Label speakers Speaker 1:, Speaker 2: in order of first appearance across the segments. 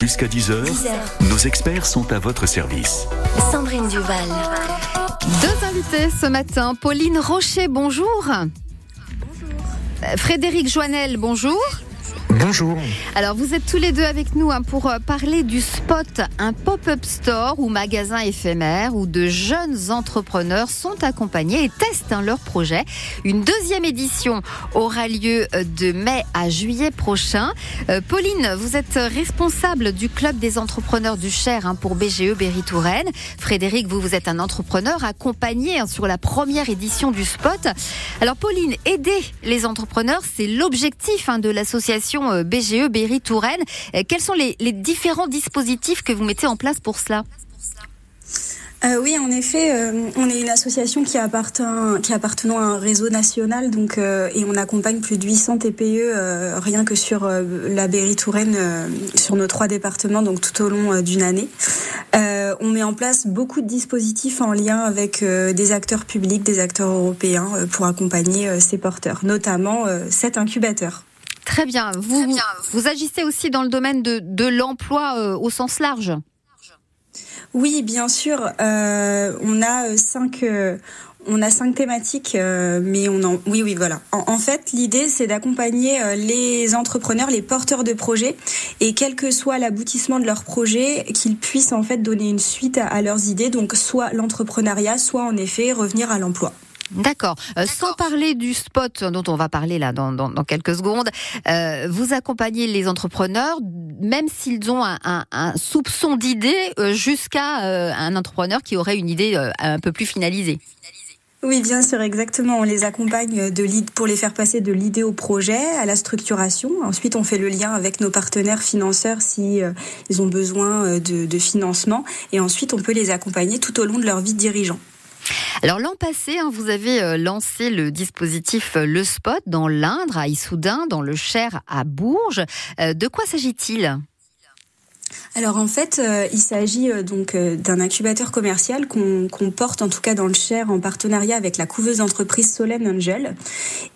Speaker 1: Jusqu'à 10h, nos experts sont à votre service.
Speaker 2: Sandrine Duval.
Speaker 3: Deux invités ce matin. Pauline Rocher, bonjour. Bonjour. Frédéric Joannel, bonjour.
Speaker 4: Bonjour.
Speaker 3: Alors vous êtes tous les deux avec nous hein, pour euh, parler du Spot, un pop-up store ou magasin éphémère où de jeunes entrepreneurs sont accompagnés et testent hein, leur projet. Une deuxième édition aura lieu euh, de mai à juillet prochain. Euh, Pauline, vous êtes responsable du club des entrepreneurs du Cher hein, pour BGE Berry Touraine. Frédéric, vous vous êtes un entrepreneur accompagné sur la première édition du Spot. Alors Pauline, aider les entrepreneurs, c'est l'objectif de l'association BGE e, Berry Touraine. Euh, quels sont les, différents dispositifs que vous mettez en place pour cela
Speaker 5: euh, oui, en effet, euh, on est une association qui appartient, qui appartenant à un réseau national, donc et on accompagne plus de 800 TPE rien que sur la Berry Touraine, sur nos trois départements, donc tout au long d'une année. on met en place beaucoup de dispositifs en lien avec des acteurs publics, des acteurs européens pour accompagner ces porteurs, notamment cet incubateur.
Speaker 3: Très bien. Vous, vous agissez aussi dans le domaine de, de l'emploi euh, au sens large
Speaker 5: Oui, bien sûr. Euh, on a euh, cinq. on a cinq thématiques, mais on en, oui, oui, voilà. En, fait, l'idée, c'est d'accompagner les entrepreneurs, les porteurs de projets, et quel que soit l'aboutissement de leur projet, qu'ils puissent en fait donner une suite à leurs idées. Donc, soit l'entrepreneuriat, soit en effet revenir à l'emploi.
Speaker 3: D'accord. Euh, sans parler du spot dont on va parler là dans, dans, quelques secondes, euh, vous accompagnez les entrepreneurs, même s'ils ont un, un, soupçon d'idée, euh, jusqu'à un entrepreneur qui aurait une idée un peu plus finalisée.
Speaker 5: Oui, bien sûr, exactement. On les accompagne de pour les faire passer de l'idée au projet, à la structuration. Ensuite, on fait le lien avec nos partenaires financeurs si ils ont besoin de, de financement. Et ensuite, on peut les accompagner tout au long de leur vie de dirigeant.
Speaker 3: Alors l'an passé, hein, vous avez euh, lancé le dispositif euh, Le Spot dans l'Indre, à Issoudun, dans le Cher, à Bourges. Euh, de quoi s'agit-il?
Speaker 5: Alors en fait, il s'agit donc d'un incubateur commercial qu'on porte en tout cas dans le Cher en partenariat avec la couveuse d'entreprise Solène Angel.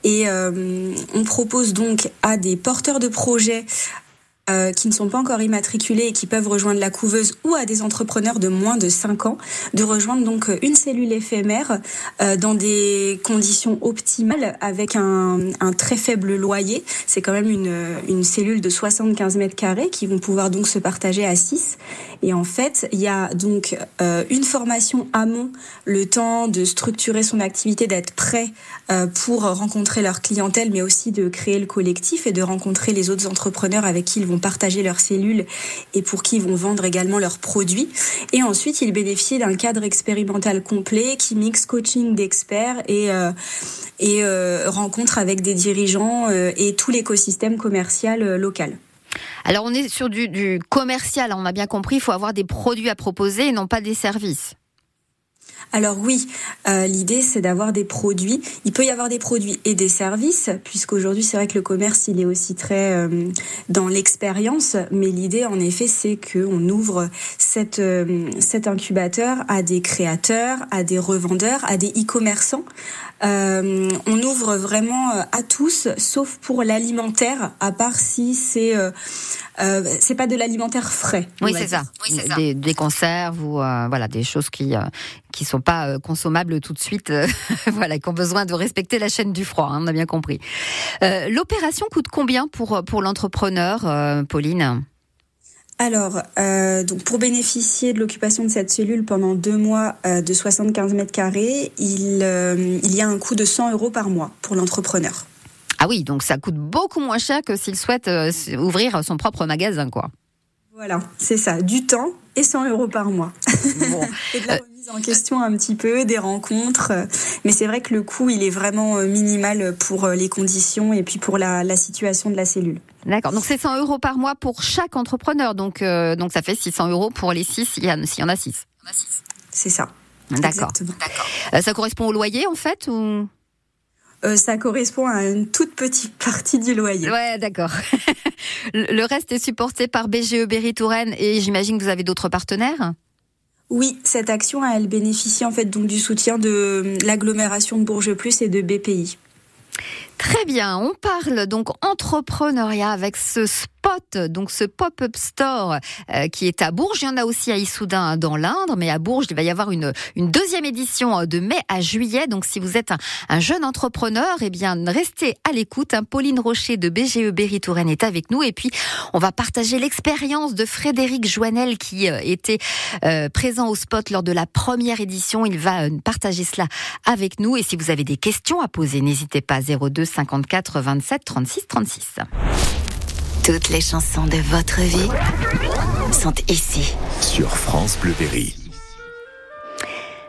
Speaker 5: Et on propose donc à des porteurs de projets euh, qui ne sont pas encore immatriculés et qui peuvent rejoindre la couveuse ou à des entrepreneurs de moins de 5 ans de rejoindre donc euh, une cellule éphémère euh, dans des conditions optimales avec un, un très faible loyer. C'est quand même une, une cellule de 75 mètres carrés qui vont pouvoir donc se partager à 6. Et en fait, il y a donc une formation amont, le temps de structurer son activité, d'être prêt pour rencontrer leur clientèle, mais aussi de créer le collectif et de rencontrer les autres entrepreneurs avec qui ils vont partager leurs cellules et pour qui ils vont vendre également leurs produits. Et ensuite, ils bénéficient d'un cadre expérimental complet qui mixe coaching d'experts et, euh, et euh, rencontre avec des dirigeants euh, et tout l'écosystème commercial local.
Speaker 3: Alors on est sur du, du commercial, on a bien compris, il faut avoir des produits à proposer et non pas des services.
Speaker 5: Alors oui, euh, l'idée c'est d'avoir des produits. Il peut y avoir des produits et des services, puisqu'aujourd'hui c'est vrai que le commerce il est aussi très euh, dans l'expérience, mais l'idée en effet c'est qu'on ouvre cette, euh, cet incubateur à des créateurs, à des revendeurs, à des e-commerçants. on ouvre vraiment à tous, sauf pour l'alimentaire, à part si c'est euh, c'est pas de l'alimentaire frais.
Speaker 3: Oui, c'est ça. Des, conserves ou euh, voilà des choses qui euh, qui sont pas euh, consommables tout de suite, voilà, qui ont besoin de respecter la chaîne du froid. Hein, on a bien compris. L'opération coûte combien pour pour l'entrepreneur, Pauline?
Speaker 5: Alors, donc pour bénéficier de l'occupation de cette cellule pendant deux mois de 75 mètres carrés, il, il y a un coût de 100 euros par mois pour l'entrepreneur.
Speaker 3: Ah oui, donc ça coûte beaucoup moins cher que s'il souhaite euh, ouvrir son propre magasin, quoi.
Speaker 5: Voilà, c'est ça, du temps et 100 euros par mois. et de la remise en question un petit peu, des rencontres. Mais c'est vrai que le coût, il est vraiment euh, minimal pour euh, les conditions et puis pour la, situation de la cellule.
Speaker 3: D'accord, donc c'est 100 euros par mois pour chaque entrepreneur. Donc, donc ça fait 600 euros pour les 6 s'il y, en a 6.
Speaker 5: C'est ça.
Speaker 3: D'accord. ça correspond au loyer en fait ou?
Speaker 5: Euh, ça correspond à une toute petite partie du loyer.
Speaker 3: Ouais, d'accord. Le reste est supporté par BGE Berry Touraine et j'imagine que vous avez d'autres partenaires?
Speaker 5: Oui, cette action, elle bénéficie en fait donc du soutien de l'agglomération de Bourges Plus et de BPI.
Speaker 6: Très bien, on parle donc entrepreneuriat avec ce donc ce pop-up store euh, qui est à Bourges. Il y en a aussi à Issoudun dans l'Indre, mais à Bourges, il va y avoir une, une deuxième édition euh, de mai à juillet. Donc si vous êtes un, jeune entrepreneur, eh bien restez à l'écoute. Hein. Pauline Rocher de BGE Berry Touraine est avec nous et puis on va partager l'expérience de Frédéric Joannel qui euh, était présent au spot lors de la première édition. Il va partager cela avec nous et si vous avez des questions à poser, n'hésitez pas 02 54 27 36 36.
Speaker 2: Toutes les chansons de votre vie sont ici.
Speaker 1: Sur France Bleu Berry.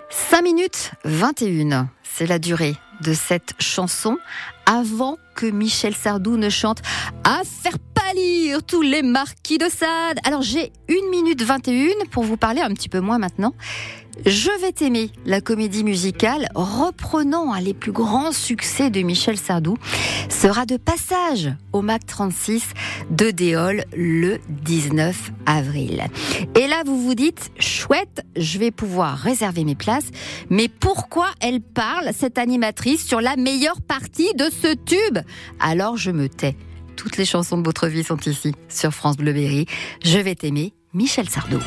Speaker 6: 5 minutes 21, c'est la durée de cette chanson avant que Michel Sardou ne chante à faire tous les marquis de Sade. Alors j'ai 1 minute 21 pour vous parler un petit peu moins maintenant je vais t'aimer, la comédie musicale, reprenant les plus grands succès de Michel Sardou, sera de passage au MAC 36 de Déol le 19 avril. Et là, vous vous dites, chouette, je vais pouvoir réserver mes places, mais pourquoi elle parle, cette animatrice, sur la meilleure partie de ce tube? Alors je me tais. Toutes les chansons de votre vie sont ici, sur France Bleu Berry. Je vais t'aimer, Michel Sardou.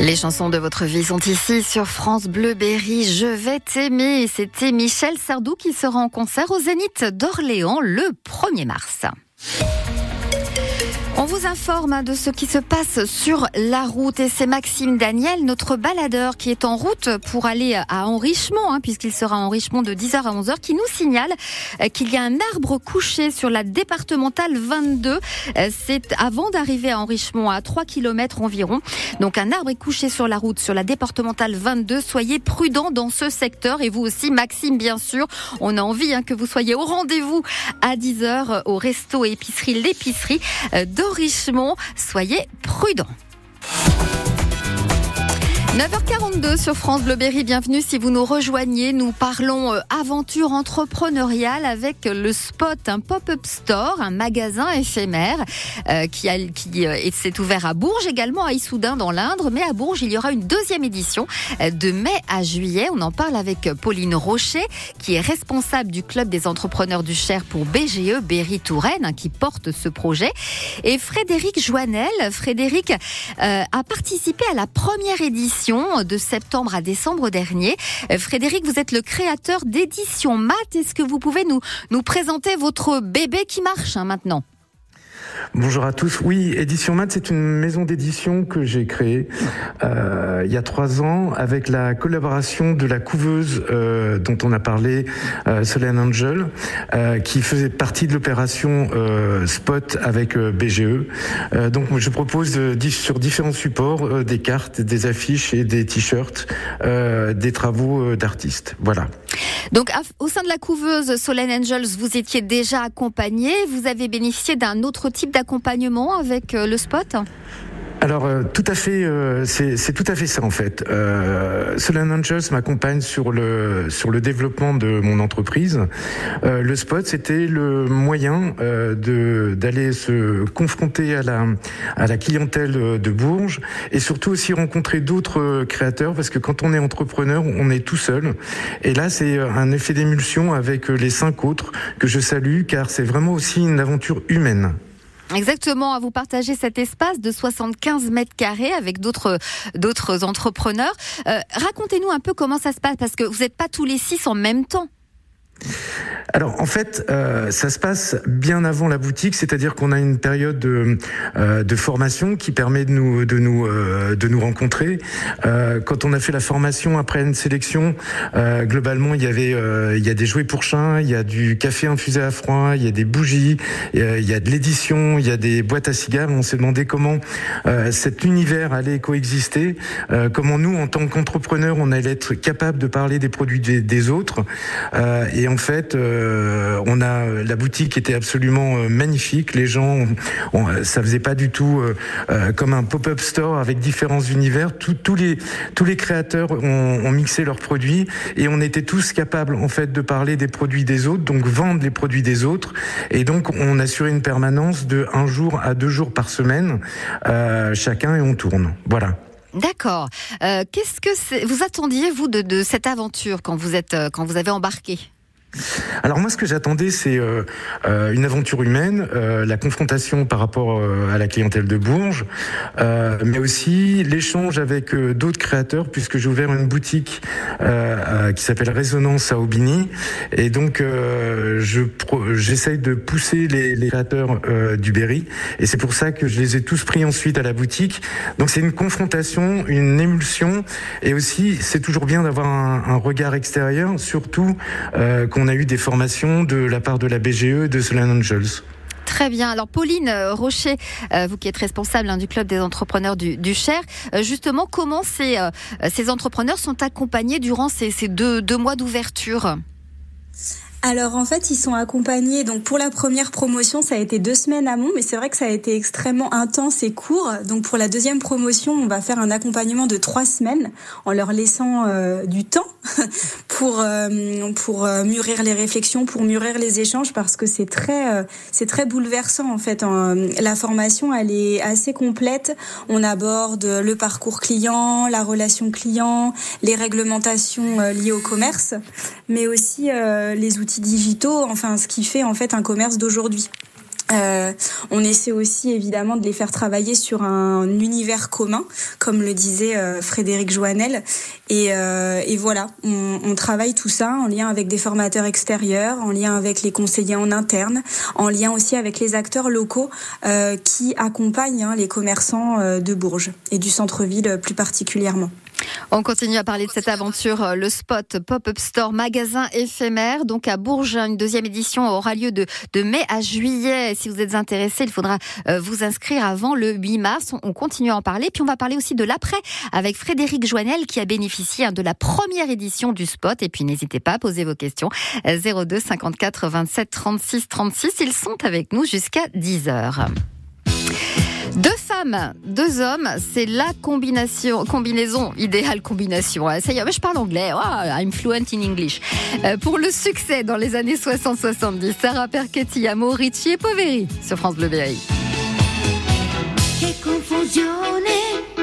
Speaker 3: Les chansons de votre vie sont ici sur France Bleu Berry. Je vais t'aimer. C'était Michel Sardou qui sera en concert au Zénith d'Orléans le 1er mars. On vous informe hein, de ce qui se passe sur la route et c'est Maxime Daniel, notre baladeur qui est en route pour aller à Enrichement, hein, puisqu'il sera à Enrichement de 10h à 11h, qui nous signale euh, qu'il y a un arbre couché sur la départementale 22. Euh, c'est avant d'arriver à Enrichement, à 3 km environ. Donc un arbre est couché sur la route, sur la départementale 22. Soyez prudents dans ce secteur et vous aussi, Maxime, bien sûr. On a envie hein, que vous soyez au rendez-vous à 10h au resto épicerie L'épicerie euh, de Richemont. Soyez prudents. 9h42 sur France Bleu Berry, bienvenue si vous nous rejoignez. Nous parlons euh, aventure entrepreneuriale avec le Spot, un pop-up store, un magasin éphémère euh, qui, a, qui euh, s'est ouvert à Bourges, également à Issoudun dans l'Indre. Mais à Bourges, il y aura une deuxième édition de mai à juillet. On en parle avec Pauline Rocher, qui est responsable du club des entrepreneurs du Cher pour BGE, Berry Touraine, hein, qui porte ce projet. Et Frédéric Joannel. Frédéric a participé à la première édition de septembre à décembre dernier. Euh, Frédéric, vous êtes le créateur d'Édition Mat. Est-ce que vous pouvez nous, nous présenter votre bébé qui marche hein, maintenant?
Speaker 4: Bonjour à tous. Oui, Édition Mat, c'est une maison d'édition que j'ai créée euh, il y a trois ans avec la collaboration de la couveuse euh, dont on a parlé, euh, Solène Angel, euh, qui faisait partie de l'opération euh, Spot avec BGE. donc, je propose sur différents supports des cartes, des affiches et des t-shirts, des travaux d'artistes. Voilà.
Speaker 3: Donc, au sein de la couveuse Solène Angels, vous étiez déjà accompagné. Vous avez bénéficié d'un autre type d'accompagnement avec euh, le spot?
Speaker 4: Alors euh, tout à fait, euh, c'est tout à fait ça en fait. Euh, Solène Angels m'accompagne sur le sur le développement de mon entreprise. Euh, le spot, c'était le moyen de d'aller se confronter à la à la clientèle de Bourges et surtout aussi rencontrer d'autres créateurs parce que quand on est entrepreneur, on est tout seul. Et là, c'est un effet d'émulsion avec les cinq autres que je salue car c'est vraiment aussi une aventure humaine.
Speaker 3: Exactement, à vous partager cet espace de 75 mètres carrés avec d'autres d'autres entrepreneurs. Euh, racontez-nous un peu comment ça se passe parce que vous n'êtes pas tous les six en même temps.
Speaker 4: Alors en fait, euh, ça se passe bien avant la boutique, c'est-à-dire qu'on a une période de, euh, formation qui permet de nous de nous euh, de nous rencontrer. Quand on a fait la formation après une sélection, globalement il y avait il y a des jouets pour chiens, il y a du café infusé à froid, il y a des bougies, il y a de l'édition, il y a des boîtes à cigares. On s'est demandé comment cet univers allait coexister, comment nous en tant qu'entrepreneurs on allait être capable de parler des produits des, des autres. et en fait euh, on a la boutique était absolument euh, magnifique. Les gens, ça faisait pas du tout euh, comme un pop-up store avec différents univers. tous les tous les créateurs ont, mixé leurs produits et on était tous capables en fait de parler des produits des autres, donc vendre les produits des autres. Et donc on assurait une permanence de un jour à deux jours par semaine chacun et on tourne. Voilà.
Speaker 3: D'accord. Qu'est-ce que vous attendiez vous de, de, cette aventure quand vous êtes quand vous avez embarqué?
Speaker 4: Alors moi, ce que j'attendais, c'est euh, euh, une aventure humaine, euh, la confrontation par rapport à la clientèle de Bourges, mais aussi l'échange avec d'autres créateurs, puisque j'ai ouvert une boutique qui s'appelle Résonance à Aubigny, et donc je j'essaye de pousser les, créateurs du Berry, et c'est pour ça que je les ai tous pris ensuite à la boutique. Donc c'est une confrontation, une émulsion, et aussi c'est toujours bien d'avoir un, un, regard extérieur, surtout qu'on a eu des formations de la part de la BGE de Solène Angels.
Speaker 3: Très bien. Alors Pauline euh, Rocher, euh, vous qui êtes responsable hein, du club des entrepreneurs du, Cher, euh, justement, comment ces, ces entrepreneurs sont accompagnés durant ces, ces deux, deux mois d'ouverture?
Speaker 5: Alors en fait, ils sont accompagnés. Donc pour la première promotion, ça a été deux semaines amont, mais c'est vrai que ça a été extrêmement intense et court. Donc pour la deuxième promotion, on va faire un accompagnement de trois semaines en leur laissant euh, du temps pour euh, pour euh, mûrir les réflexions, pour mûrir les échanges, parce que c'est très c'est très bouleversant en fait. la formation, elle est assez complète. On aborde le parcours client, la relation client, les réglementations liées au commerce, mais aussi les outils digitaux, enfin ce qui fait en fait un commerce d'aujourd'hui. Euh, on essaie aussi évidemment de les faire travailler sur un univers commun, comme le disait euh, Frédéric Joannel. Et, euh, et voilà, on, on, travaille tout ça en lien avec des formateurs extérieurs, en lien avec les conseillers en interne, en lien aussi avec les acteurs locaux euh, qui accompagnent hein, les commerçants euh, de Bourges et du centre-ville plus particulièrement.
Speaker 3: On continue à parler de cette aventure, euh, le spot Pop-up Store magasin éphémère. Donc à Bourges, une deuxième édition aura lieu de, de mai à juillet. Si vous êtes intéressé, il faudra euh, vous inscrire avant le 8 mars. On continue à en parler. Puis on va parler aussi de l'après avec Frédéric Joannel qui a bénéficié hein, de la première édition du spot. Et puis n'hésitez pas à poser vos questions. 02 54 27 36 36. Ils sont avec nous jusqu'à 10 heures. Deux femmes, deux hommes, c'est la combination, combinaison, idéale combination. Ça y est, je parle anglais. Oh, I'm fluent in English. Euh, pour le succès dans les années 60-70, Sarah Perchetti, Amo, Ricci et Poveri sur France Bleu Berry.
Speaker 7: Che confusione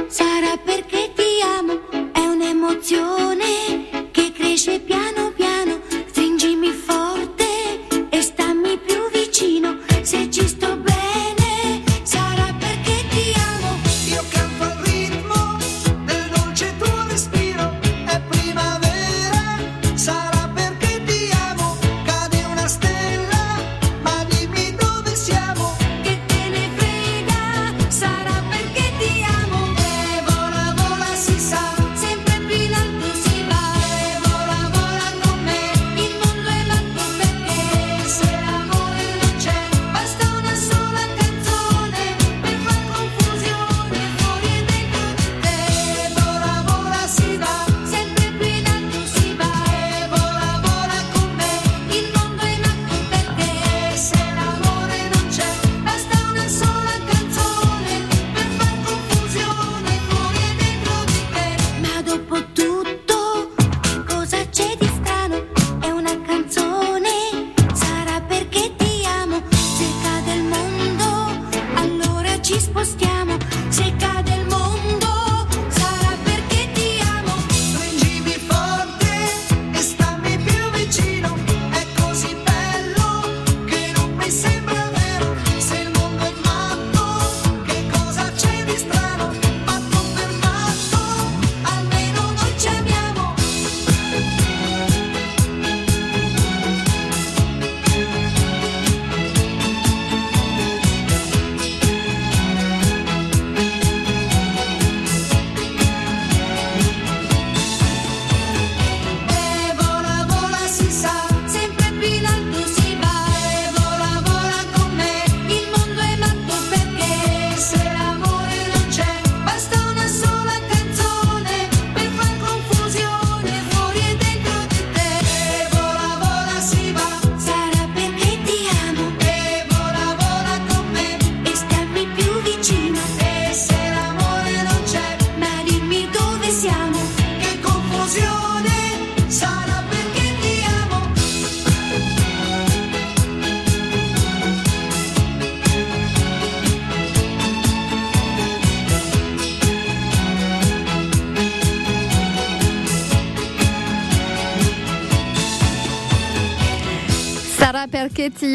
Speaker 7: sarà perché ti amo, è un'emozione che cresce piano,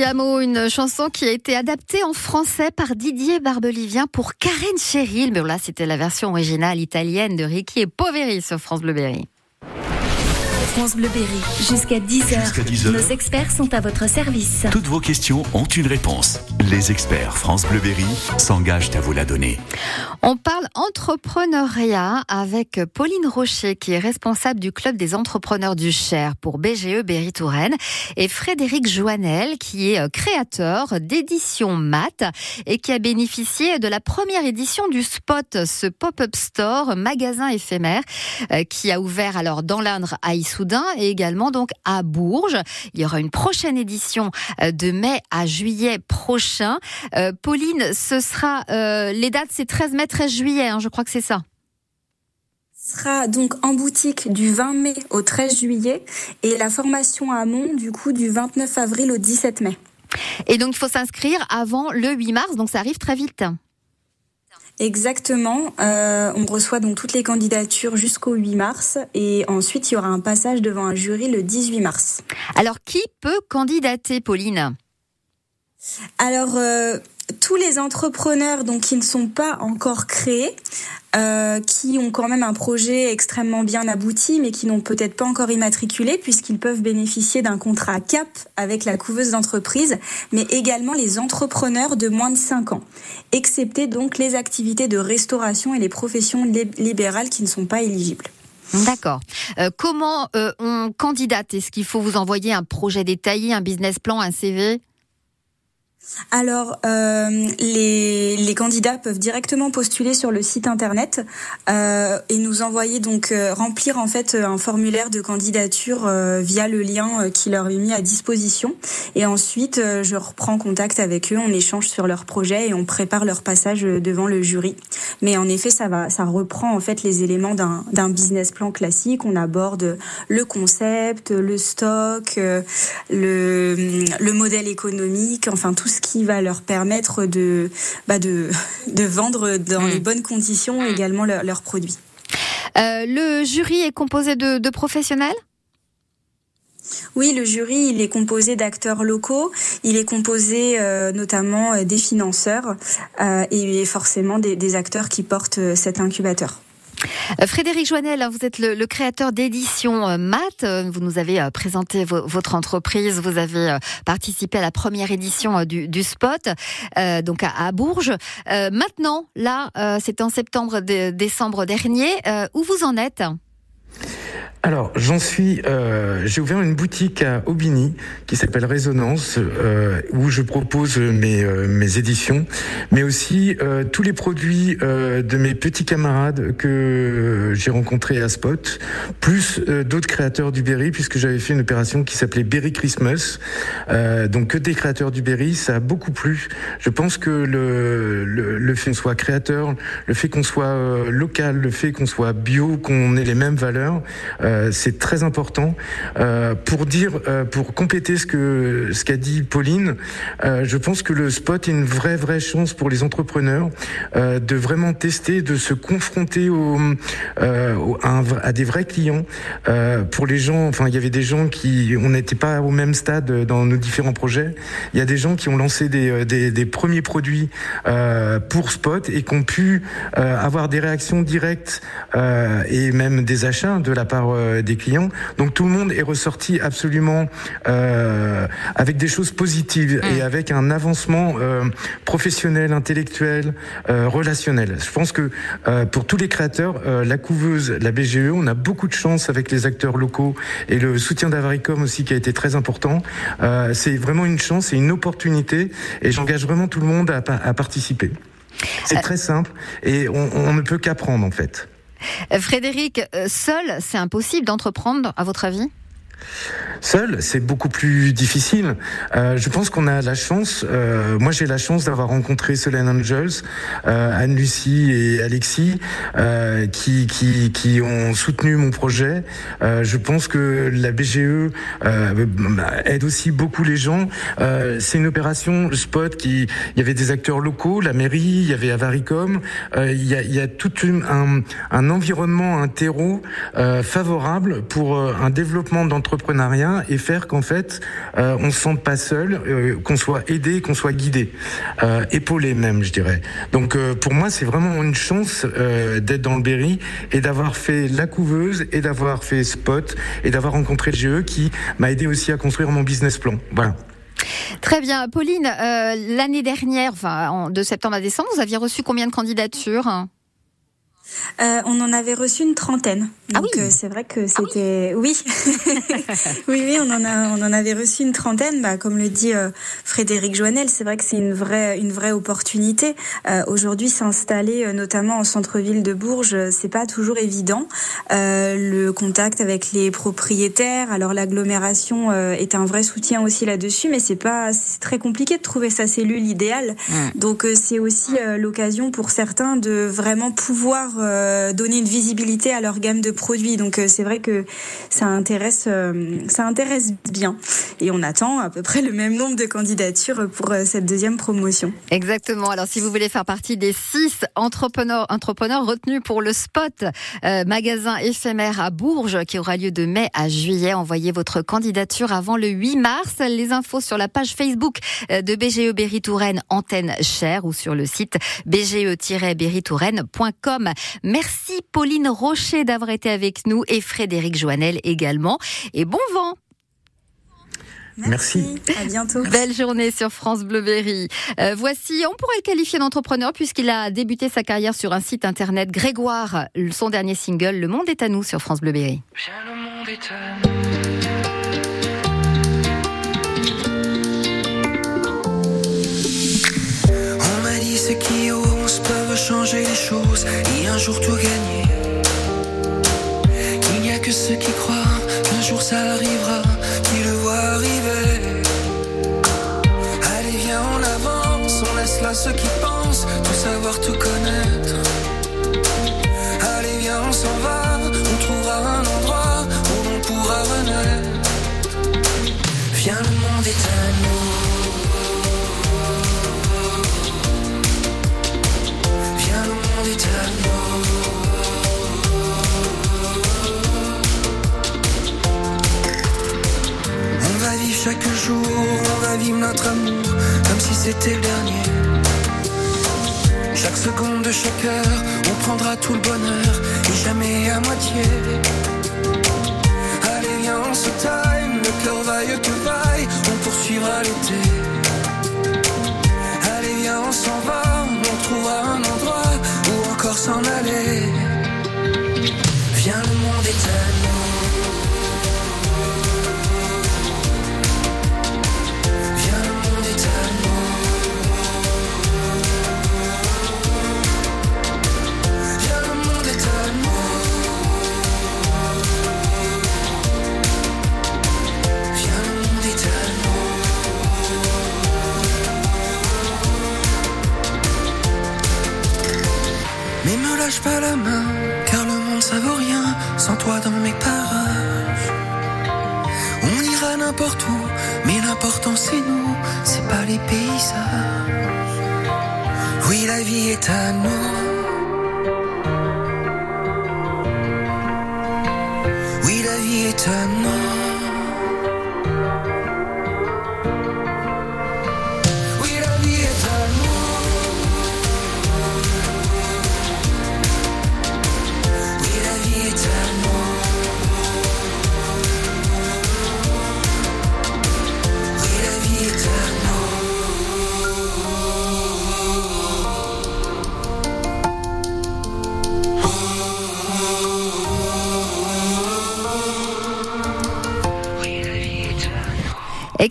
Speaker 3: Une chanson qui a été adaptée en français par Didier Barbelivien pour Karen Cheryl. Mais là, c'était la version originale italienne de Ricky et Poveri sur France Bleu Berry.
Speaker 8: France Bleu Berry, jusqu'à 10h. Nos experts sont à votre service.
Speaker 1: Toutes vos questions ont une réponse. Les experts France Bleu Berry s'engagent à vous la donner.
Speaker 3: On parle entrepreneuriat avec Pauline Rocher, qui est responsable du club des entrepreneurs du Cher pour BGE Berry Touraine, et Frédéric Joannel, qui est euh, créateur d'édition Mat et qui a bénéficié de la première édition du Spot, ce pop-up store, magasin éphémère, euh, qui a ouvert alors dans l'Indre à Issou et également donc à Bourges. Il y aura une prochaine édition euh, de mai à juillet prochain. Euh, Pauline, ce sera euh, les dates, c'est 13 mai, 13 juillet, hein, je crois que c'est ça
Speaker 5: sera donc en boutique du 20 mai au 13 juillet et la formation à Mont du coup du 29 avril au 17 mai.
Speaker 3: Et donc il faut s'inscrire avant le 8 mars, donc ça arrive très vite.
Speaker 5: Exactement. Euh, on reçoit donc toutes les candidatures jusqu'au 8 mars et ensuite il y aura un passage devant un jury le 18 mars.
Speaker 3: Alors qui peut candidater, Pauline?
Speaker 5: Alors, tous les entrepreneurs donc qui ne sont pas encore créés, euh, qui ont quand même un projet extrêmement bien abouti, mais qui n'ont peut-être pas encore immatriculé, puisqu'ils peuvent bénéficier d'un contrat CAP avec la couveuse d'entreprise, mais également les entrepreneurs de moins de 5 ans, excepté donc les activités de restauration et les professions libérales qui ne sont pas éligibles.
Speaker 3: D'accord. Euh, comment euh, on candidate? Est-ce qu'il faut vous envoyer un projet détaillé, un business plan, un CV
Speaker 5: alors, euh, les, les, candidats peuvent directement postuler sur le site internet euh, et nous envoyer donc euh, remplir en fait un formulaire de candidature euh, via le lien euh, qui leur est mis à disposition. Et ensuite, je reprends contact avec eux, on échange sur leur projet et on prépare leur passage devant le jury. Mais en effet, ça va, ça reprend en fait les éléments d'un business plan classique. On aborde le concept, le stock, le, le modèle économique, enfin tout ce qui va leur permettre de, bah de, de vendre dans les mm. bonnes conditions mm. également leurs produits.
Speaker 3: Euh, le jury est composé de, professionnels?
Speaker 5: Oui, le jury, il est composé d'acteurs locaux, il est composé euh, notamment euh, des financeurs et forcément des acteurs qui portent cet incubateur.
Speaker 3: Euh, Frédéric Joannel, vous êtes le, créateur d'édition euh, Math. Euh, vous nous avez présenté votre entreprise. Vous avez participé à la première édition du, Spot, donc à, Bourges. maintenant, là, c'est en septembre, décembre dernier. où vous en êtes?
Speaker 4: Alors, j'en suis. Euh, j'ai ouvert une boutique à Aubigny qui s'appelle Résonance, euh, où je propose mes, euh, mes éditions, mais aussi euh, tous les produits euh, de mes petits camarades que j'ai rencontrés à Spot, plus d'autres créateurs du Berry, puisque j'avais fait une opération qui s'appelait Berry Christmas. donc que des créateurs du Berry, ça a beaucoup plu. Je pense que le, le, le fait qu'on soit créateur, le fait qu'on soit local, le fait qu'on soit bio, qu'on ait les mêmes valeurs. Euh, c'est très important. Euh, pour dire, euh, pour compléter ce que ce qu'a dit Pauline, je pense que le spot est une vraie vraie chance pour les entrepreneurs de vraiment tester, de se confronter à, des vrais clients. pour les gens, enfin il y avait des gens qui, on n'était pas au même stade dans nos différents projets. Il y a des gens qui ont lancé des, des, des premiers produits pour Spot et qui ont pu avoir des réactions directes et même des achats de la part des clients. Donc tout le monde est ressorti absolument euh, avec des choses positives et mm. avec un avancement euh, professionnel, intellectuel, relationnel. Je pense que pour tous les créateurs, la couveuse, la BGE, on a beaucoup de chance avec les acteurs locaux et le soutien d'Avaricom aussi qui a été très important. c'est vraiment une chance et une opportunité et j'engage vraiment tout le monde à, participer. C'est très simple et on ne peut qu'apprendre en fait.
Speaker 3: Frédéric, euh, seul, c'est impossible d'entreprendre, à votre avis?
Speaker 4: Seul, c'est beaucoup plus difficile. Euh, je pense qu'on a la chance. Euh, moi, j'ai la chance d'avoir rencontré Solène Angels, euh, Anne-Lucie et Alexis, qui, qui, qui ont soutenu mon projet. Je pense que la BGE aide aussi beaucoup les gens. c'est une opération spot qui. Il y avait des acteurs locaux, la mairie, il y avait Avaricom. il y a, tout un, un environnement, un terreau favorable pour un développement d'entrepreneuriat et faire qu'en fait, euh, on se sente pas seul, euh, qu'on soit aidé, qu'on soit guidé, euh, épaulé même, je dirais. Donc pour moi, c'est vraiment une chance d'être dans le Berry et d'avoir fait la couveuse et d'avoir fait Spot et d'avoir rencontré le GE qui m'a aidé aussi à construire mon business plan. Voilà.
Speaker 3: Très bien. Pauline, l'année dernière, enfin, de septembre à décembre, vous aviez reçu combien de candidatures?
Speaker 5: Euh, on en avait reçu une trentaine.
Speaker 3: Ah oui.
Speaker 5: Euh, c'est vrai que ah c'était oui. oui. oui, on en a on en avait reçu une trentaine. Bah, comme le dit euh, Frédéric Joannel, c'est vrai que c'est une vraie une vraie opportunité. Aujourd'hui, s'installer notamment en centre-ville de Bourges, c'est pas toujours évident. le contact avec les propriétaires, alors l'agglomération est un vrai soutien aussi là-dessus, mais c'est pas c'est très compliqué de trouver sa cellule idéale. Donc c'est aussi l'occasion pour certains de vraiment pouvoir donner une visibilité à leur gamme de produits. Donc c'est vrai que ça intéresse, ça intéresse bien. Et on attend à peu près le même nombre de candidatures pour cette deuxième promotion.
Speaker 3: Exactement. Alors si vous voulez faire partie des six entrepreneurs, entrepreneurs retenus pour le spot magasin éphémère à Bourges qui aura lieu de mai à juillet, envoyez votre candidature avant le 8 mars. Les infos sur la page Facebook de BGE Berry Touraine Antenne Cher ou sur le site bge-berry-touraine.com. Merci Pauline Rocher d'avoir été avec nous et Frédéric Joannel également. Et bon vent
Speaker 5: Merci. À bientôt.
Speaker 3: Belle journée sur France Bleu Berry. Euh, voici, on pourrait le qualifier d'entrepreneur puisqu'il a débuté sa carrière sur un site internet. Grégoire, son dernier single, Le Monde est à nous sur France Bleu Berry. le monde est à nous.
Speaker 9: On m'a dit ceux qui osent peuvent changer les choses et un jour tout gagner. Ceux qui croient qu'un jour ça arrivera qui le voient arriver. Allez, viens, on avance, on laisse là ceux qui pensent tout savoir, tout connaître. Jour, on va vivre notre amour comme si c'était le dernier. Chaque seconde de chaque heure, on prendra tout le bonheur et jamais à moitié. Allez, viens, on se time, le cœur vaille que vaille, on poursuivra l'été. Allez, viens, on s'en va, on trouvera un endroit où encore s'en aller. Viens, le monde est lâche pas la main, car le monde ça vaut rien sans toi dans mes parages. On ira n'importe où, mais l'important c'est nous, c'est pas les paysages. Oui, la vie est à nous. Oui, la vie est à nous.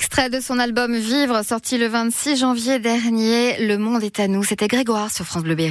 Speaker 3: Extrait de son album Vivre, sorti le 26 janvier dernier. Le monde est à nous. C'était Grégoire sur France Bleu Berry.